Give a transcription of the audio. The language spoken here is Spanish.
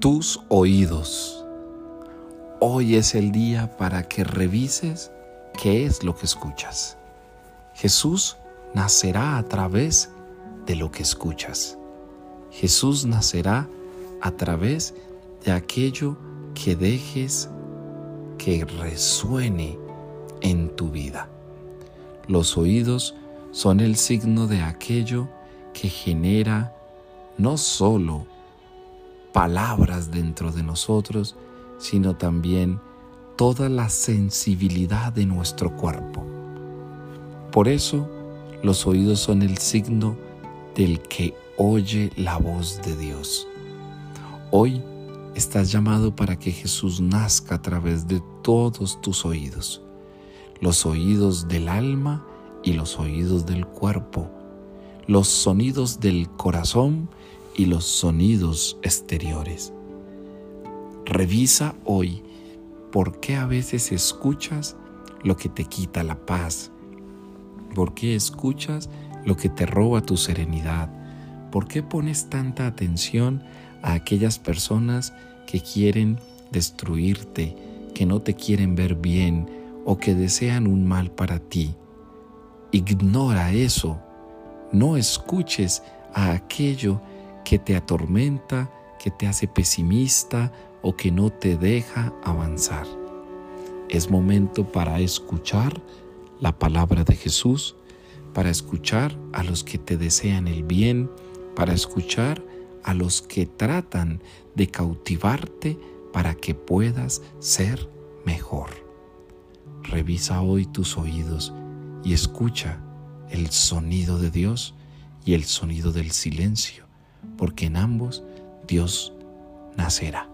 tus oídos. Hoy es el día para que revises qué es lo que escuchas. Jesús nacerá a través de lo que escuchas. Jesús nacerá a través de aquello que dejes que resuene en tu vida. Los oídos son el signo de aquello que genera no solo palabras dentro de nosotros, sino también toda la sensibilidad de nuestro cuerpo. Por eso, los oídos son el signo del que oye la voz de Dios. Hoy estás llamado para que Jesús nazca a través de todos tus oídos, los oídos del alma y los oídos del cuerpo, los sonidos del corazón y los sonidos exteriores. Revisa hoy por qué a veces escuchas lo que te quita la paz, por qué escuchas lo que te roba tu serenidad, por qué pones tanta atención a aquellas personas que quieren destruirte, que no te quieren ver bien o que desean un mal para ti. Ignora eso. No escuches a aquello que te atormenta, que te hace pesimista o que no te deja avanzar. Es momento para escuchar la palabra de Jesús, para escuchar a los que te desean el bien, para escuchar a los que tratan de cautivarte para que puedas ser mejor. Revisa hoy tus oídos y escucha el sonido de Dios y el sonido del silencio, porque en ambos Dios nacerá.